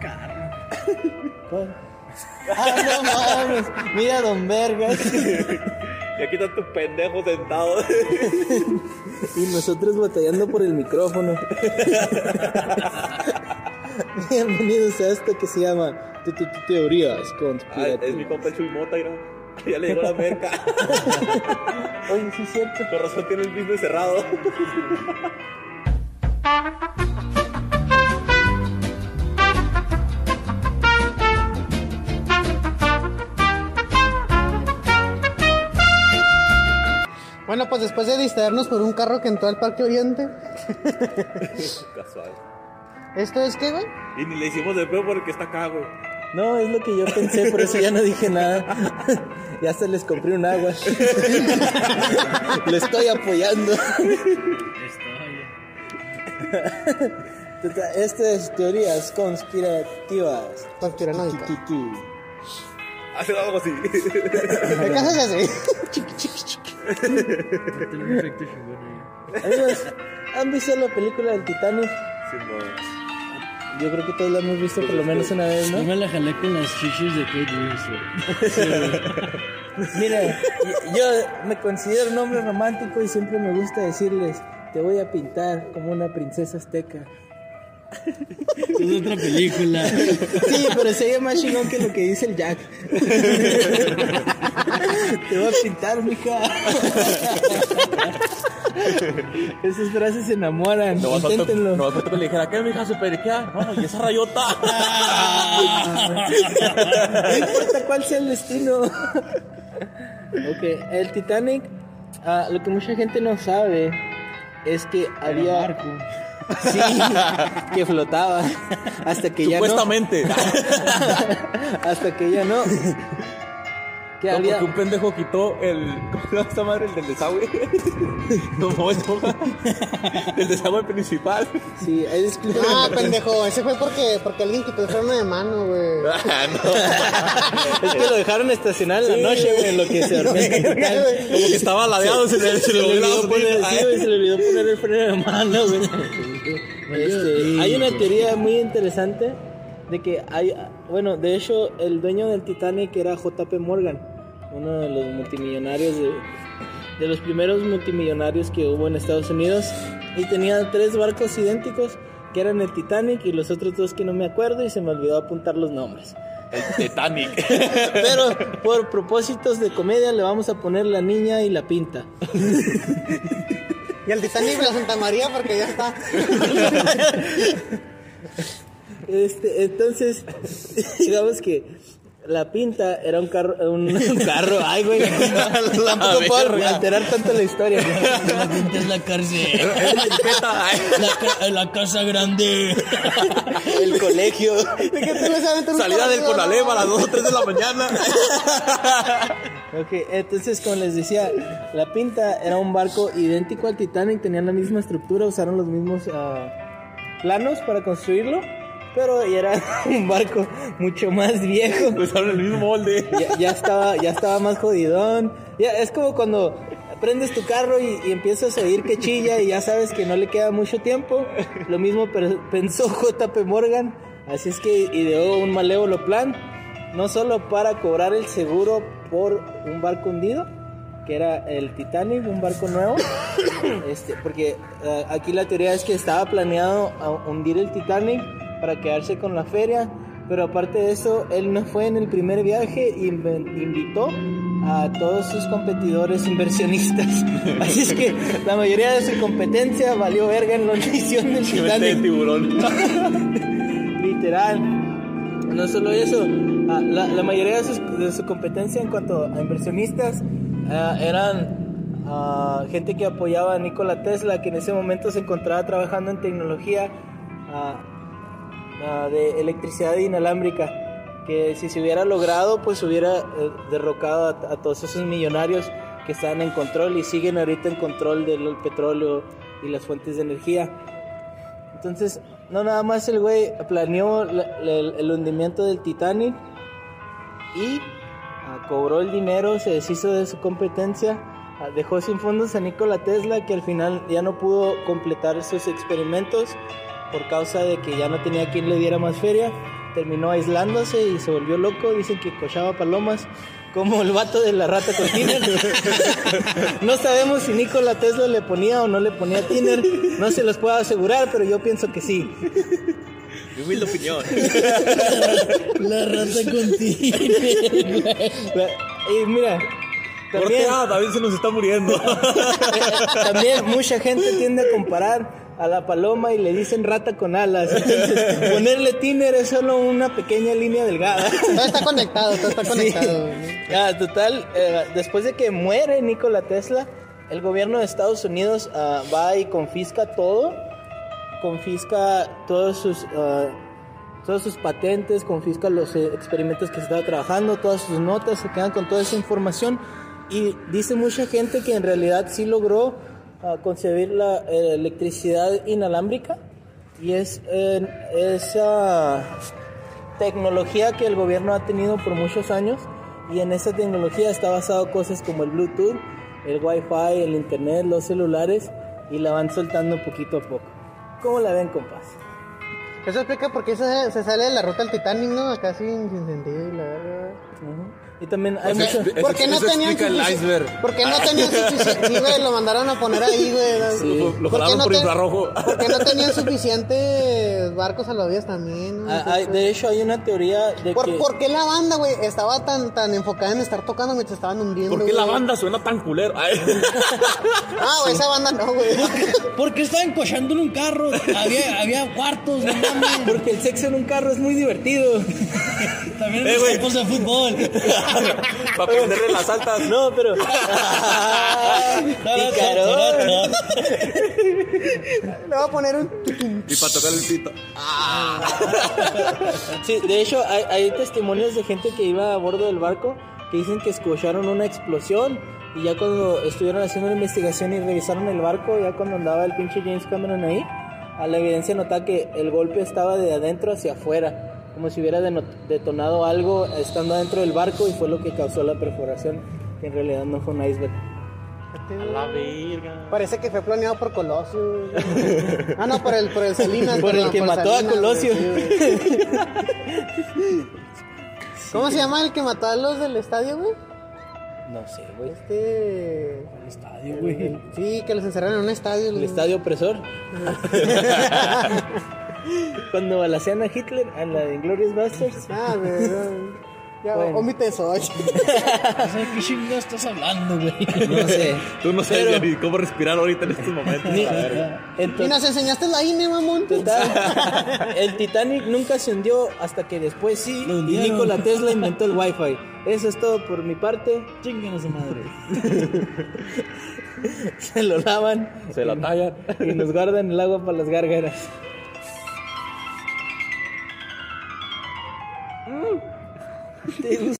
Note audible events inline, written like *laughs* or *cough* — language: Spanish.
carro. ah, no mames. Mira, don Vergas. y aquí están tus pendejos sentados. y nosotros batallando por el micrófono. Bienvenidos a esto que se llama T -t Teorías es mi compa Chuy Mota. Ya le llegó la merca. Oye, sí es cierto. Con razón tiene el business cerrado. Bueno, pues después de distraernos por un carro que entró al Parque Oriente, *laughs* Casual. ¿esto es qué, güey? Y ni le hicimos de peor porque está acá, güey. No, es lo que yo pensé, por eso ya no dije nada. *laughs* ya se les compré un agua. *laughs* Lo estoy apoyando. Total, Este es teorías conspirativas. Conspiranoicas. Hace algo así. ¿Qué haces así? Tiene un efecto chingón ¿han visto la película del Titanic? Simón. Yo creo que todos la hemos visto por lo menos una vez, Yo ¿no? me la jalé con las chichis de Kate Winslet. Mira, yo- yo me considero un hombre romántico y siempre me gusta decirles, te voy a pintar como una princesa azteca. Es otra película. Sí, pero se oye más chingón que lo que dice el Jack. Te voy a pintar, mija. Esas frases se enamoran. No vas a Inténtenlo. no vas a le dijera, ¿qué, mija? Se periquea. No, y esa rayota. No importa cuál sea el destino. ok, el Titanic, ah, lo que mucha gente no sabe es que había. Marco. Sí, que flotaba. Hasta que ya no. Supuestamente. *laughs* Hasta que ya no. Que No, había. porque un pendejo quitó el. ¿Cómo se llama esta madre? El del desagüe. *laughs* No, no. El desagüe principal. Sí, ahí. Ah, pendejo, ese fue porque, porque alguien quitó el freno de mano, güey. Ah, no. *laughs* Es que lo dejaron estacionar en la noche, güey, lo que se dormía. Como que estaba ladeado, se le, se Se le le olvidó poner, sí, se le olvidó poner el freno de mano, güey. Este, hay una teoría muy interesante de que hay, bueno, de hecho, el dueño del Titanic era JP Morgan, uno de los multimillonarios de, de los primeros multimillonarios que hubo en Estados Unidos y tenía tres barcos idénticos que eran el Titanic y los otros dos que no me acuerdo y se me olvidó apuntar los nombres. El Titanic. *laughs* Pero por propósitos de comedia le vamos a poner la niña y la pinta. Y el Titanic de la Santa María porque ya está. *laughs* Este, entonces, *laughs* digamos que la pinta era un carro, un, *laughs* un carro, ay güey, tampoco *laughs* puedo alterar tanto la historia. *laughs* La pinta es la cárcel. La, la casa grande. El colegio. ¿De qué te Salida del Conalep a las 2 o 3 de la mañana. Ok, entonces como les decía, la pinta era un barco idéntico al Titanic, tenían la misma estructura, usaron los mismos ah, planos para construirlo, pero era *laughs* un barco mucho más viejo. *laughs* Usaron el mismo molde. ya, ya estaba ya estaba más jodidón. Ya, es como cuando prendes tu carro y, y empiezas a oír que chilla y ya sabes que no le queda mucho tiempo. Lo mismo pensó JP Morgan. Así es que ideó un malévolo plan, no solo para cobrar el seguro por un barco hundido, que era el Titanic, un barco nuevo, *coughs* este, porque eh, aquí la teoría es que estaba planeado hundir el Titanic para quedarse con la feria, pero aparte de eso, él no fue en el primer viaje y invitó a todos sus competidores inversionistas. *laughs* Así es que la mayoría de su competencia valió verga en la edición del vete de Titanic. tiburón. *laughs* Literal. No solo eso, ah, la, la mayoría de, sus- de su competencia en cuanto a inversionistas ah, eran ah, gente que apoyaba a Nikola Tesla, que en ese momento se encontraba trabajando en tecnología ah, ah, de electricidad inalámbrica, que si se hubiera logrado, pues hubiera eh, derrocado a, todos esos millonarios que están en control y siguen ahorita en control del petróleo y las fuentes de energía. Entonces, no nada más el güey planeó la- la- el, el hundimiento del Titanic y ah, cobró el dinero, se deshizo de su competencia, ah, dejó sin fondos a Nikola Tesla que al final ya no pudo completar sus experimentos por causa de que ya no tenía quien le diera más feria. Terminó aislándose y se volvió loco, dicen que cochaba palomas como el vato de la rata con tiner. *laughs* no sabemos si Nikola Tesla le ponía o no le ponía tiner. No se los puedo asegurar, pero yo pienso que sí. Mi humilde opinión. La rata contigo. Y mira, también, David se nos está muriendo. *laughs* también mucha gente tiende a comparar a la paloma y le dicen rata con alas. Entonces, *laughs* ponerle tiner es solo una pequeña línea delgada. Todo está conectado, todo está conectado. güey. Ah, total, eh, después de que muere Nikola Tesla, el gobierno de Estados Unidos ah, va y confisca todo, confisca todos sus, ah, todas sus patentes, confisca los eh, experimentos que se estaba trabajando, todas sus notas, se quedan con toda esa información y dice mucha gente que en realidad sí logró ah, concebir la eh, electricidad inalámbrica y es eh, esa tecnología que el gobierno ha tenido por muchos años y en esa tecnología está basado cosas como el Bluetooth, el Wi-Fi, el Internet, los celulares y la van soltando poquito a poco. ¿Cómo la ven, compas? Eso explica por qué se, se sale de la ruta del Titanic, ¿no? Acá sin, sin sentido y la verdad. Y también hay mucho... expli- ¿Por qué no tenían el iceberg. ¿Por qué no tenían suficiente? Sí, güey, lo mandaron a poner ahí, güey. Lo- lo ¿Por qué jalaron por infrarrojo. ¿Por qué no tenían suficientes barcos salvavidas también? no? Ah, hay- de hecho, hay una teoría de ¿Por, que... por qué la banda, güey, estaba tan, tan enfocada en estar tocando mientras estaban hundiendo? ¿Por qué la güey? banda suena tan culero? Ay. *laughs* Ah, güey, esa banda no, güey. *laughs* ¿Por qué estaban cochando en un carro? Había, había cuartos, no mames. *laughs* Porque el sexo en un carro es muy divertido. También Eh, güey. de fútbol. *laughs* Para prenderle las altas. No, pero... *laughs* Picarón. Le voy a poner un... Y para tocar el pito. Sí, de hecho hay, hay testimonios de gente que iba a bordo del barco que dicen que escucharon una explosión y ya cuando estuvieron haciendo la investigación y revisaron el barco, ya cuando andaba el pinche James Cameron ahí, a la evidencia notaba que el golpe estaba de adentro hacia afuera, como si hubiera detonado algo estando adentro del barco y fue lo que causó la perforación, que en realidad no fue un iceberg. La verga. Parece que fue planeado por Colosio. *laughs* Ah, no, por el, por el Salinas. Por el que mató a Colosio. güey, sí, güey. *laughs* ¿Cómo se llama el que mató a los del estadio, güey? No sé, güey. Este... El estadio, güey. Sí, que los encerraron en un estadio. El estadio opresor. *laughs* Cuando balacean a Hitler, a la de Inglourious Basterds. Ah, güey. Ya, Bueno. omite eso. oye. No sé qué chingados estás hablando, güey. No sé. Tú no sabes Pero- ni cómo respirar ahorita en estos momentos. Ni- verga. Y Entonces, nos enseñaste la INE, mamón. total, el Titanic nunca se hundió hasta que después sí, Lo y. Nikola Tesla inventó el Wi-Fi. Eso es todo por mi parte. Chinguen a su madre. *laughs* Se lo lavan Se la tallan. y nos guardan el agua para las gárgaras. Mm. ¿Te gusta?